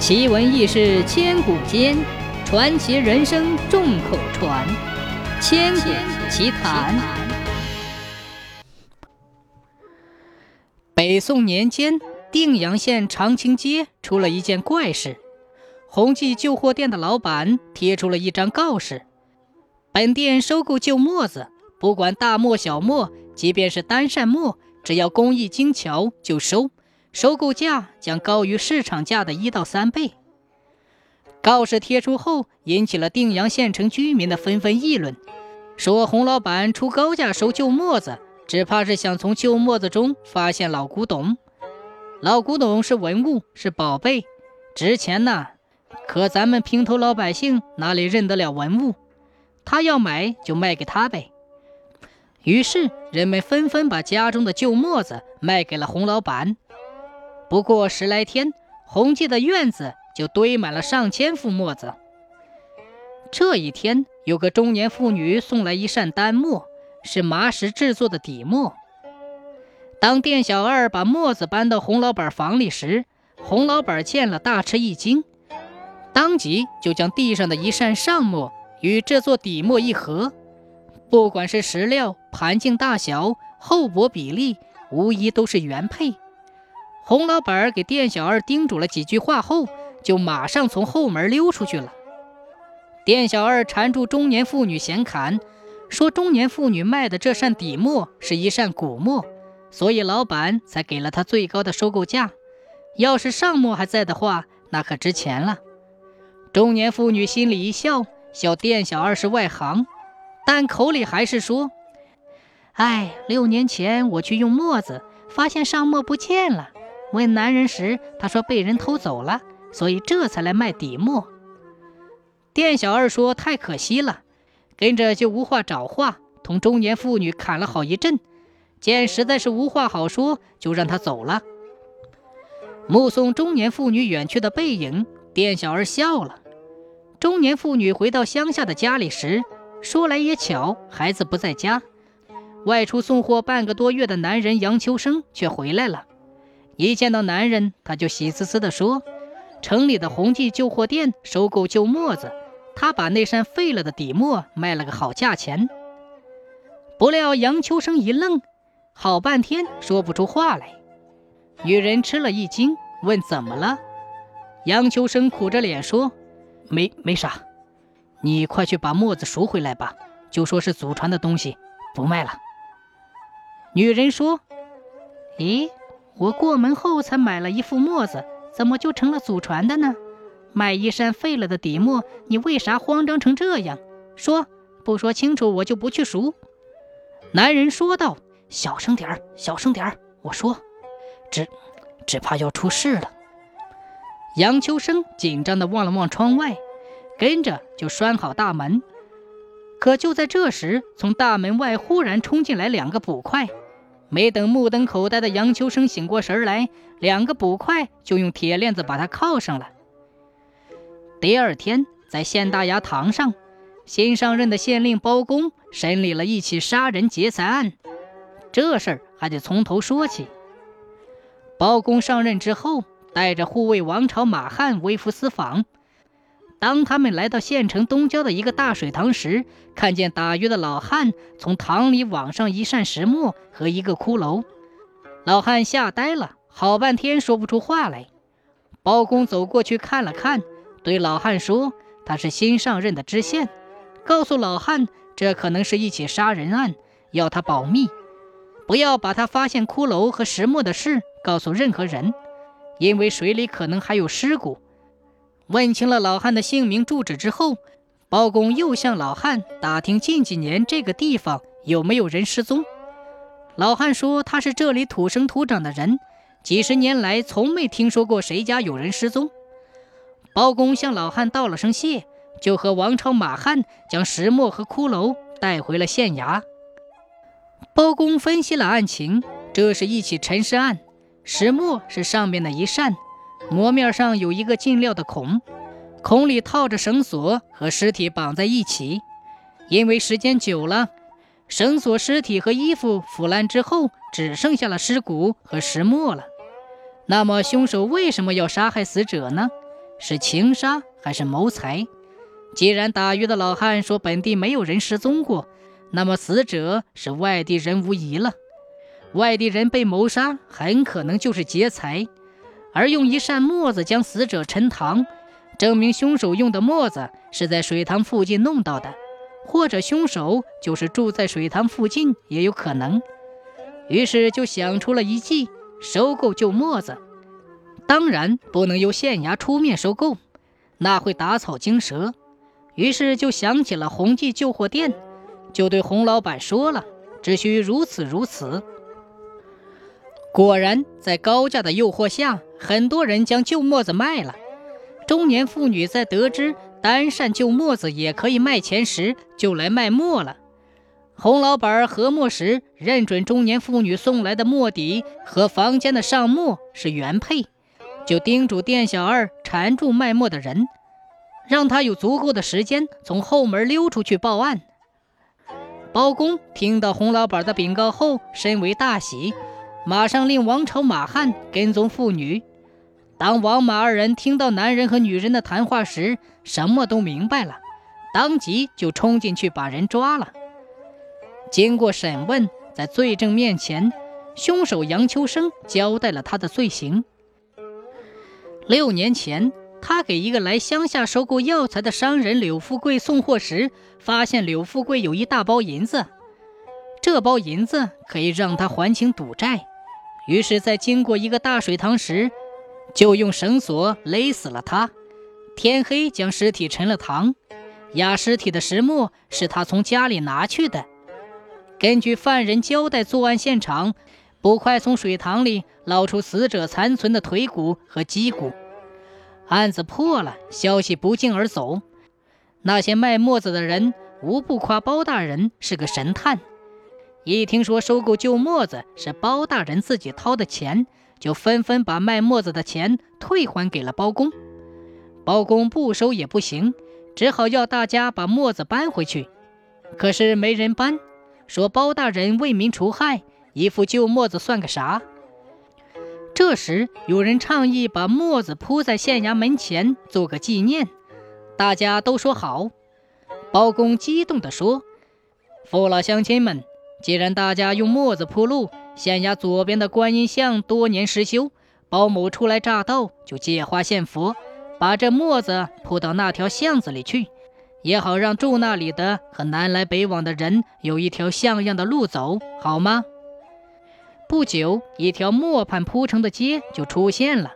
奇闻异事千古间，传奇人生众口传。千古奇谈。北宋年间，定阳县长青街出了一件怪事：宏记旧货店的老板贴出了一张告示，本店收购旧墨子，不管大墨小墨，即便是单扇墨，只要工艺精巧就收。收购价将高于市场价的一到三倍。告示贴出后，引起了定阳县城居民的纷纷议论，说洪老板出高价收旧墨子，只怕是想从旧墨子中发现老古董。老古董是文物，是宝贝，值钱呐。可咱们平头老百姓哪里认得了文物？他要买就卖给他呗。于是人们纷纷把家中的旧墨子卖给了洪老板。不过十来天，洪记的院子就堆满了上千副墨子。这一天，有个中年妇女送来一扇单墨，是麻石制作的底墨。当店小二把墨子搬到洪老板房里时，洪老板见了大吃一惊，当即就将地上的一扇上墨与这座底墨一合，不管是石料、盘径大小、厚薄比例，无疑都是原配。洪老板给店小二叮嘱了几句话后，就马上从后门溜出去了。店小二缠住中年妇女闲侃，说中年妇女卖的这扇底墨是一扇古墨，所以老板才给了他最高的收购价。要是上墨还在的话，那可值钱了。中年妇女心里一笑，笑店小二是外行，但口里还是说：“哎，六年前我去用墨子，发现上墨不见了。”问男人时，他说被人偷走了，所以这才来卖底墨。店小二说太可惜了，跟着就无话找话，同中年妇女侃了好一阵，见实在是无话好说，就让他走了。目送中年妇女远去的背影，店小二笑了。中年妇女回到乡下的家里时，说来也巧，孩子不在家，外出送货半个多月的男人杨秋生却回来了。一见到男人，他就喜滋滋地说：“城里的宏记旧货店收购旧墨子，他把那扇废了的底墨卖了个好价钱。”不料杨秋生一愣，好半天说不出话来。女人吃了一惊，问：“怎么了？”杨秋生苦着脸说：“没没啥，你快去把墨子赎回来吧，就说是祖传的东西，不卖了。”女人说：“咦？”我过门后才买了一副墨子，怎么就成了祖传的呢？卖一扇废了的底墨，你为啥慌张成这样？说不说清楚，我就不去赎。男人说道：“小声点儿，小声点儿，我说，只只怕要出事了。”杨秋生紧张地望了望窗外，跟着就拴好大门。可就在这时，从大门外忽然冲进来两个捕快。没等目瞪口呆的杨秋生醒过神来，两个捕快就用铁链子把他铐上了。第二天，在县大衙堂上，新上任的县令包公审理了一起杀人劫财案。这事儿还得从头说起。包公上任之后，带着护卫王朝马汉微服私访。当他们来到县城东郊的一个大水塘时，看见打鱼的老汉从塘里网上一扇石磨和一个骷髅，老汉吓呆了，好半天说不出话来。包公走过去看了看，对老汉说：“他是新上任的知县，告诉老汉，这可能是一起杀人案，要他保密，不要把他发现骷髅和石磨的事告诉任何人，因为水里可能还有尸骨。”问清了老汉的姓名、住址之后，包公又向老汉打听近几年这个地方有没有人失踪。老汉说他是这里土生土长的人，几十年来从没听说过谁家有人失踪。包公向老汉道了声谢，就和王朝马汉将石磨和骷髅带回了县衙。包公分析了案情，这是一起沉尸案，石磨是上面的一扇。磨面上有一个进料的孔，孔里套着绳索，和尸体绑在一起。因为时间久了，绳索、尸体和衣服腐烂之后，只剩下了尸骨和石墨了。那么，凶手为什么要杀害死者呢？是情杀还是谋财。既然打鱼的老汉说本地没有人失踪过，那么死者是外地人无疑了。外地人被谋杀，很可能就是劫财，而用一扇磨子将死者沉塘，证明凶手用的磨子是在水塘附近弄到的，或者凶手就是住在水塘附近也有可能。于是就想出了一计，收购旧磨子。当然不能由县衙出面收购，那会打草惊蛇。于是就想起了宏记旧货店，就对洪老板说了：“只需如此如此。”果然，在高价的诱惑下，很多人将旧墨子卖了。中年妇女在得知单扇旧墨子也可以卖钱时，就来卖墨了。洪老板和墨时认准中年妇女送来的墨底和房间的上墨是原配，就叮嘱店小二缠住卖墨的人，让他有足够的时间从后门溜出去报案。包公听到洪老板的禀告后，深为大喜。马上令王朝、马汉跟踪妇女。当王马二人听到男人和女人的谈话时，什么都明白了，当即就冲进去把人抓了。经过审问，在罪证面前，凶手杨秋生交代了他的罪行。六年前，他给一个来乡下收购药材的商人柳富贵送货时，发现柳富贵有一大包银子，这包银子可以让他还清赌债。于是，在经过一个大水塘时，就用绳索勒死了他。天黑，将尸体沉了塘。压尸体的石磨是他从家里拿去的。根据犯人交代，作案现场捕快从水塘里捞出死者残存的腿骨和脊骨。案子破了，消息不胫而走。那些卖墨子的人无不夸包大人是个神探。一听说收购旧墨子是包大人自己掏的钱，就纷纷把卖墨子的钱退还给了包公。包公不收也不行，只好要大家把墨子搬回去。可是没人搬，说包大人为民除害，一副旧墨子算个啥？这时有人倡议把墨子铺在县衙门前做个纪念，大家都说好。包公激动地说：“父老乡亲们！”既然大家用墨子铺路，县衙左边的观音像多年失修，包某初来乍到就借花献佛，把这墨子铺到那条巷子里去，也好让住那里的和南来北往的人有一条像样的路走，好吗？不久，一条磨盘铺成的街就出现了。